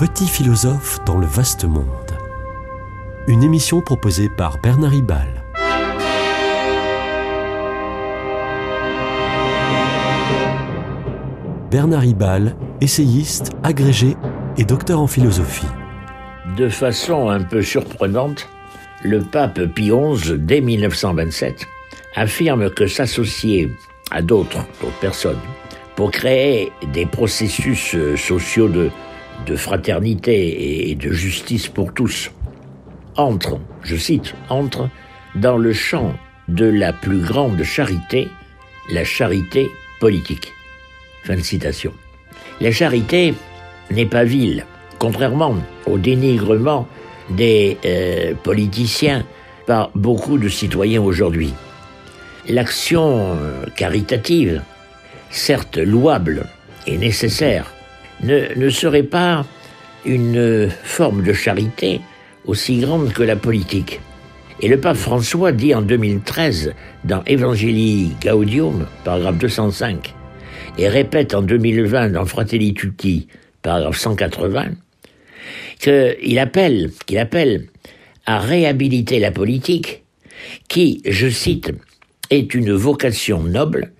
petit philosophe dans le vaste monde. Une émission proposée par Bernard Ribal. Bernard Ribal, essayiste, agrégé et docteur en philosophie. De façon un peu surprenante, le pape Pie XI, dès 1927, affirme que s'associer à d'autres, d'autres personnes, pour créer des processus sociaux de, fraternité et de justice pour tous, entre, je cite, entre dans le champ de la plus grande charité, la charité politique. Fin de citation. La charité n'est pas vile, contrairement au dénigrement des euh, politiciens par beaucoup de citoyens aujourd'hui. L'action euh, caritative, certes louable et nécessaire, ne, ne serait pas une forme de charité aussi grande que la politique. Et le pape François dit en 2013 dans Evangelii Gaudium, paragraphe 205, et répète en 2020 dans Fratelli Tutti, paragraphe 180, qu'il appelle, qu'il appelle à réhabiliter la politique qui, je cite, est une vocation noble,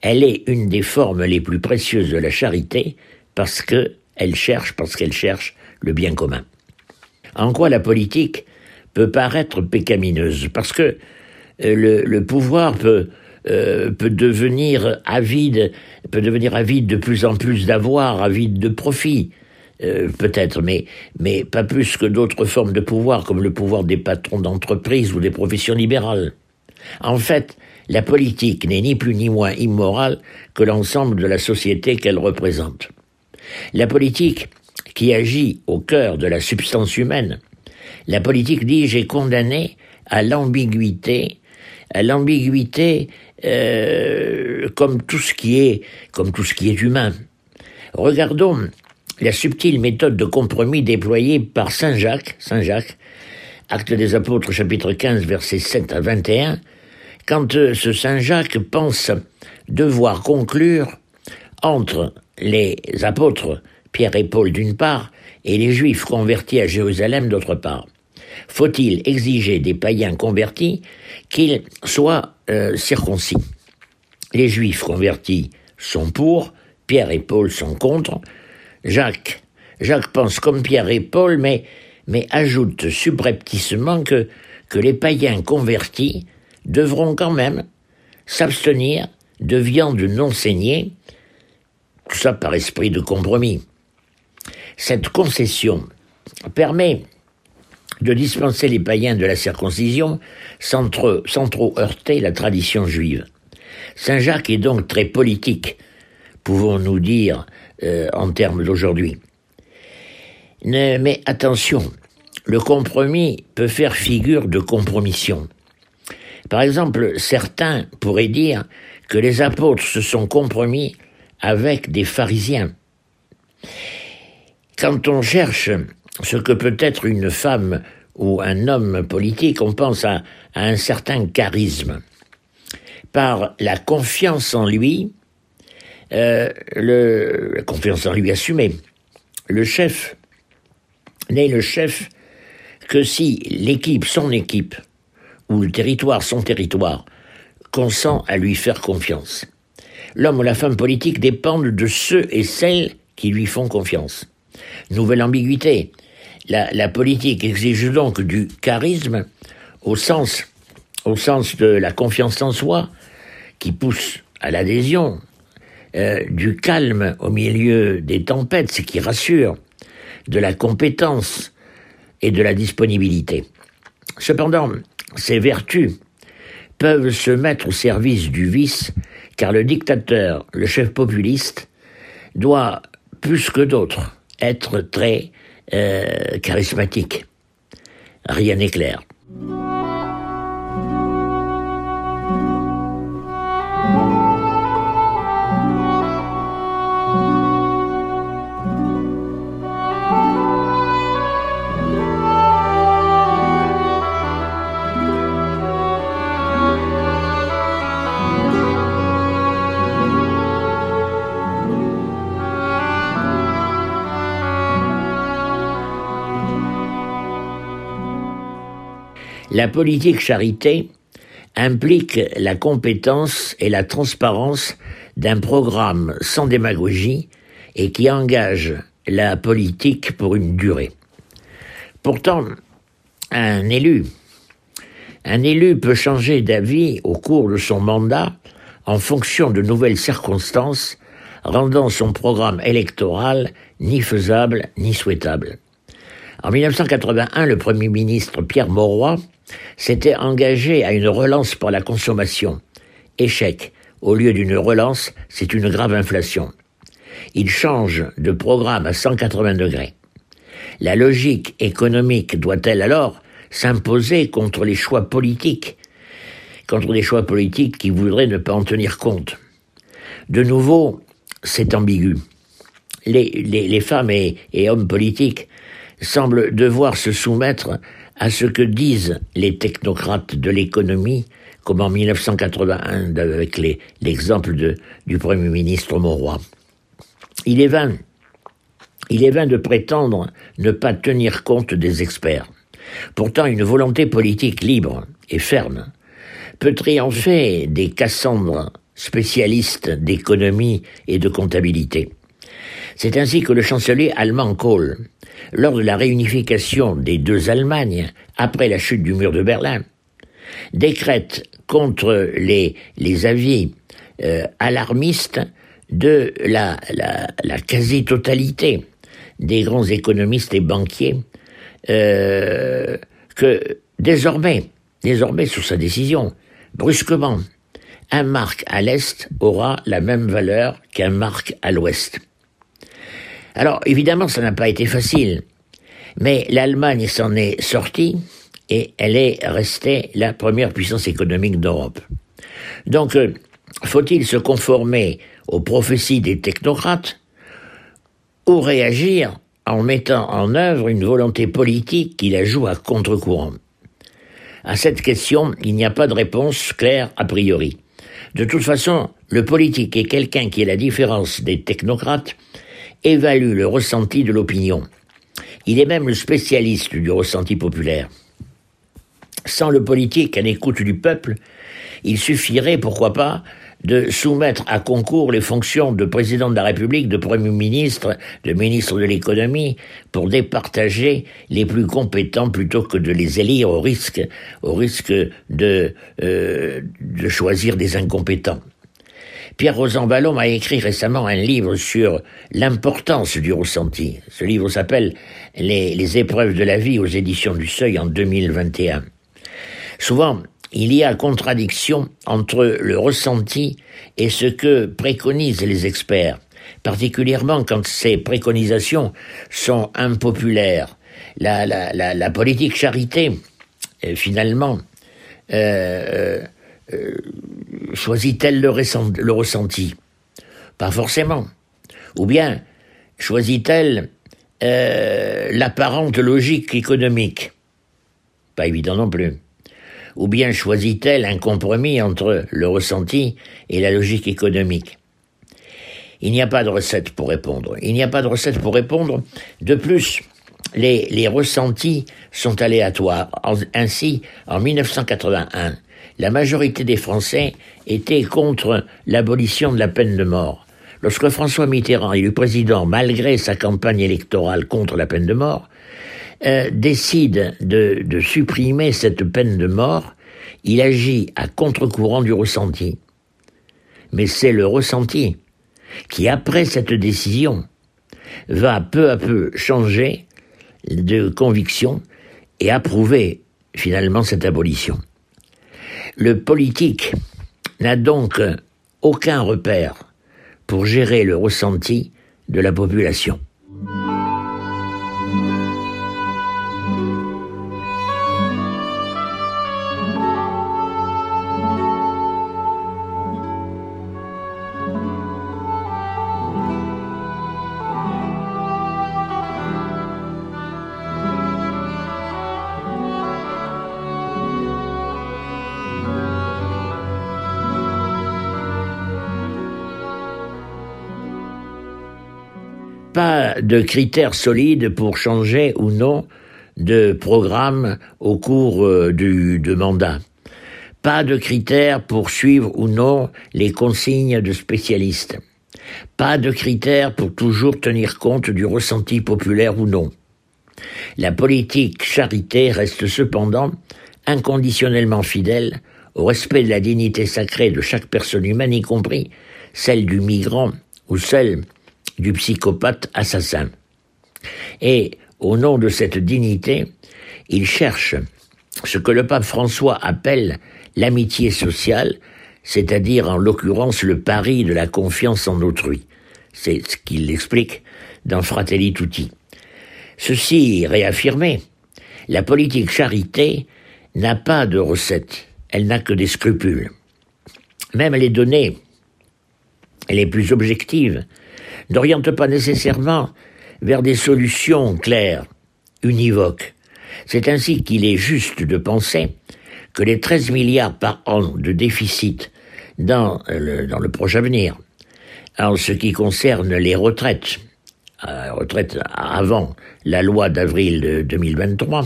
elle est une des formes les plus précieuses de la charité parce que elle cherche, parce qu'elle cherche le bien commun. En quoi la politique peut paraître pécamineuse? Parce que euh, le, pouvoir peut, euh, peut devenir avide, peut devenir avide de plus en plus d'avoir, avide de profit. Euh, peut-être, mais, mais pas plus que d'autres formes de pouvoir, comme le pouvoir des patrons d'entreprise ou des professions libérales. En fait, la politique n'est ni plus ni moins immorale que l'ensemble de la société qu'elle représente. La politique, qui agit au cœur de la substance humaine, la politique, dis est condamnée à l'ambiguïté, à l'ambiguïté euh, comme tout ce qui est, comme tout ce qui est humain. Regardons la subtile méthode de compromis déployée par Saint Jacques, Saint Jacques, Acte des Apôtres, chapitre 15, versets 7 à 21, quand euh, ce Saint Jacques pense devoir conclure entre les apôtres Pierre et Paul d'une part et les Juifs convertis à Jérusalem d'autre part. Faut-il exiger des païens convertis qu'ils soient euh, circoncis? Les Juifs convertis sont pour, Pierre et Paul sont contre. Jacques, Jacques pense comme Pierre et Paul, mais, mais ajoute subrepticement que, que les païens convertis devront quand même s'abstenir de viande non saignée, tout ça par esprit de compromis. Cette concession permet de dispenser les païens de la circoncision sans trop, heurter la tradition juive. Saint Jacques est donc très politique, pouvons-nous dire euh, en termes d'aujourd'hui. Mais attention, le compromis peut faire figure de compromission. Par exemple, certains pourraient dire que les apôtres se sont compromis avec des pharisiens. Quand on cherche ce que peut être une femme ou un homme politique, on pense à, un certain charisme. Par la confiance en lui, euh, la confiance en lui assumée, le chef n'est le chef que si l'équipe, son équipe, ou le territoire, son territoire, consent à lui faire confiance. L'homme ou la femme politique dépendent de ceux et celles qui lui font confiance. Nouvelle ambiguïté. La, politique exige donc du charisme au sens, de la confiance en soi qui pousse à l'adhésion, euh, du calme au milieu des tempêtes, ce qui rassure, de la compétence et de la disponibilité. Cependant, ces vertus peuvent se mettre au service du vice, car le dictateur, le chef populiste, doit, plus que d'autres, être très euh, charismatique. Rien n'est clair. La politique charité implique la compétence et la transparence d'un programme sans démagogie et qui engage la politique pour une durée. Pourtant, un élu, un élu peut changer d'avis au cours de son mandat en fonction de nouvelles circonstances, rendant son programme électoral ni faisable ni souhaitable. En 1981, le Premier ministre Pierre Mauroy s'était engagé à une relance pour la consommation. Échec. Au lieu d'une relance, c'est une grave inflation. Il change de programme à 180 degrés. La logique économique doit-elle alors s'imposer contre les choix politiques, contre les choix politiques qui voudraient ne pas en tenir compte? De nouveau, c'est ambigu. Les, femmes et hommes politiques semblent devoir se soumettre à ce que disent les technocrates de l'économie, comme en 1981 avec l'exemple du Premier ministre Mauroy. Il est vain, il est vain de prétendre ne pas tenir compte des experts. Pourtant, une volonté politique libre et ferme peut triompher des Cassandres spécialistes d'économie et de comptabilité. C'est ainsi que le chancelier allemand Kohl, lors de la réunification des deux Allemagnes après la chute du mur de Berlin, décrète contre les, avis euh, alarmistes de la, la, quasi-totalité des grands économistes et banquiers euh, que désormais, désormais sous sa décision, brusquement, un marque à l'Est aura la même valeur qu'un marque à l'Ouest. Alors évidemment, ça n'a pas été facile, mais l'Allemagne s'en est sortie et elle est restée la première puissance économique d'Europe. Donc, euh, faut-il se conformer aux prophéties des technocrates ou réagir en mettant en œuvre une volonté politique qui la joue à contre-courant? À cette question, il n'y a pas de réponse claire a priori. De toute façon, le politique est quelqu'un qui est la différence des technocrates évalue le ressenti de l'opinion. Il est même le spécialiste du ressenti populaire. Sans le politique à l'écoute du peuple, il suffirait, pourquoi pas, de soumettre à concours les fonctions de président de la République, de Premier ministre, de ministre de l'économie, pour départager les plus compétents plutôt que de les élire au risque, au risque de, euh, de choisir des incompétents. Pierre Rosanvallon a écrit récemment un livre sur l'importance du ressenti. Ce livre s'appelle les, épreuves de la vie aux éditions du Seuil en 2021. Souvent, il y a contradiction entre le ressenti et ce que préconisent les experts, particulièrement quand ces préconisations sont impopulaires. La, la, politique charité, euh, finalement, euh, euh, choisit-elle le, ressenti? Pas forcément. Ou bien choisit-elle euh, l'apparente logique économique? Pas évident non plus. Ou bien choisit-elle un compromis entre le ressenti et la logique économique? Il n'y a pas de recette pour répondre. Il n'y a pas de recette pour répondre. De plus, les, les ressentis sont aléatoires. Ainsi, en 1981, la majorité des Français étaient contre l'abolition de la peine de mort. Lorsque François Mitterrand, élu président, malgré sa campagne électorale contre la peine de mort, euh, décide de, de supprimer cette peine de mort, il agit à contre-courant du ressenti. Mais c'est le ressenti qui, après cette décision, va peu à peu changer de conviction et approuver finalement cette abolition. Le politique n'a donc aucun repère pour gérer le ressenti de la population. Pas de critères solides pour changer ou non de programme au cours euh, du mandat. Pas de critères pour suivre ou non les consignes de spécialistes. Pas de critères pour toujours tenir compte du ressenti populaire ou non. La politique charité reste cependant inconditionnellement fidèle au respect de la dignité sacrée de chaque personne humaine, y compris celle du migrant ou celle du psychopathe assassin. Et, au nom de cette dignité, il cherche ce que le pape François appelle l'amitié sociale, c'est-à-dire en l'occurrence le pari de la confiance en autrui. C'est ce qu'il explique dans Fratelli Tutti. Ceci réaffirmé, la politique charité n'a pas de recette, elle n'a que des scrupules. Même les données les plus objectives n'orientent pas nécessairement vers des solutions claires, univoques. C'est ainsi qu'il est juste de penser que les 13 milliards par an de déficit dans le, dans le proche avenir, en ce qui concerne les retraites, euh, retraites avant la loi d'avril de 2023,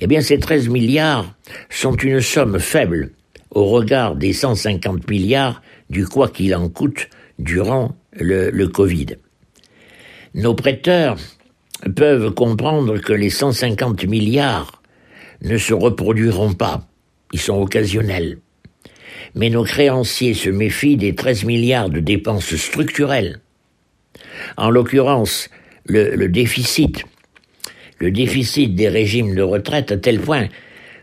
eh bien ces 13 milliards sont une somme faible au regard des 150 milliards du quoi qu'il en coûte durant le, Covid. Nos prêteurs peuvent comprendre que les 150 milliards ne se reproduiront pas, ils sont occasionnels. Mais nos créanciers se méfient des 13 milliards de dépenses structurelles. En l'occurrence, le déficit le déficit des régimes de retraite à tel point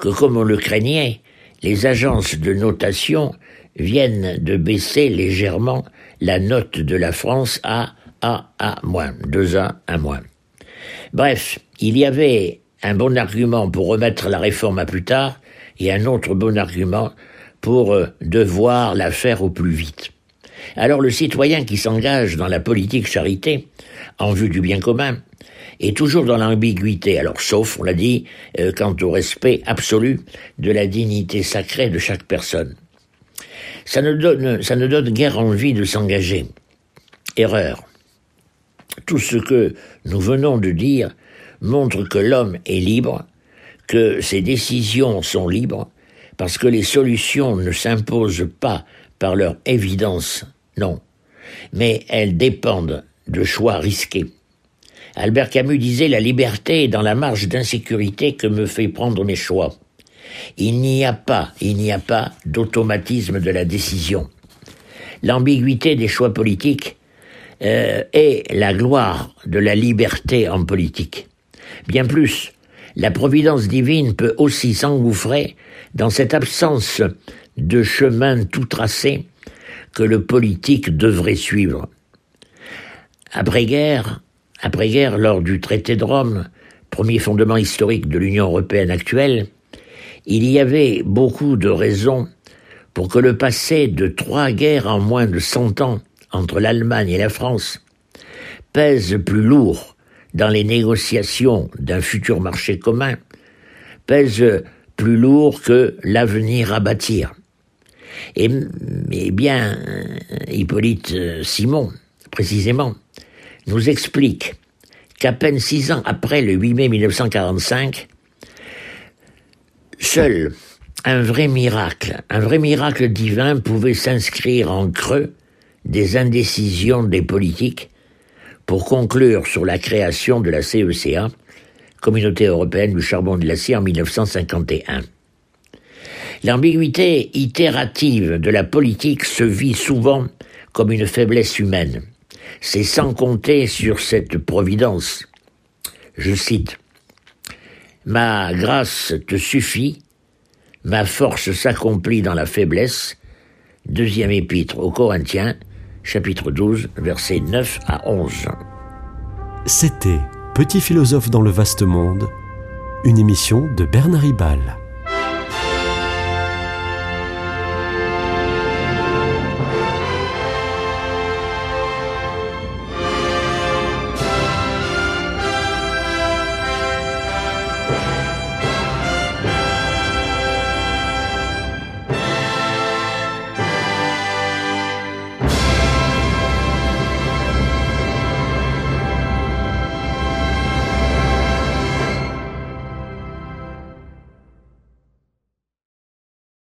que, comme on le craignait, les agences de notation viennent de baisser légèrement la note de la France à A à moins, 2A à moins. Bref, il y avait un bon argument pour remettre la réforme à plus tard et un autre bon argument pour euh, devoir la faire au plus vite. Alors le citoyen qui s'engage dans la politique charité, en vue du bien commun, est toujours dans l'ambiguïté, alors sauf, on l'a dit, euh, quant au respect absolu de la dignité sacrée de chaque personne. Ça ne donne, guère envie de s'engager. Erreur. Tout ce que nous venons de dire montre que l'homme est libre, que ses décisions sont libres, parce que les solutions ne s'imposent pas par leur évidence, non, mais elles dépendent de choix risqués. Albert Camus disait La liberté est dans la marge d'insécurité que me fait prendre mes choix. Il n'y a pas, il n'y a pas d'automatisme de la décision. L'ambiguïté des choix politiques euh, est la gloire de la liberté en politique. Bien plus, la providence divine peut aussi s'engouffrer dans cette absence de chemin tout tracé que le politique devrait suivre. Après-guerre, après-guerre, lors du traité de Rome, premier fondement historique de l'Union européenne actuelle, il y avait beaucoup de raisons pour que le passé de trois guerres en moins de cent ans entre l'Allemagne et la France pèse plus lourd dans les négociations d'un futur marché commun, pèse plus lourd que l'avenir à bâtir. Et, eh bien, Hippolyte Simon, précisément, nous explique qu'à peine six ans après le 8 mai 1945, seul un vrai miracle, un vrai miracle divin pouvait s'inscrire en creux des indécisions des politiques pour conclure sur la création de la CECA, Communauté européenne du charbon de l'acier en 1951. L'ambiguïté itérative de la politique se vit souvent comme une faiblesse humaine c'est sans compter sur cette providence. Je cite, Ma grâce te suffit, ma force s'accomplit dans la faiblesse. Deuxième épître aux Corinthiens, chapitre 12, versets 9 à 11. C'était Petit philosophe dans le vaste monde, une émission de Bernard Ribal.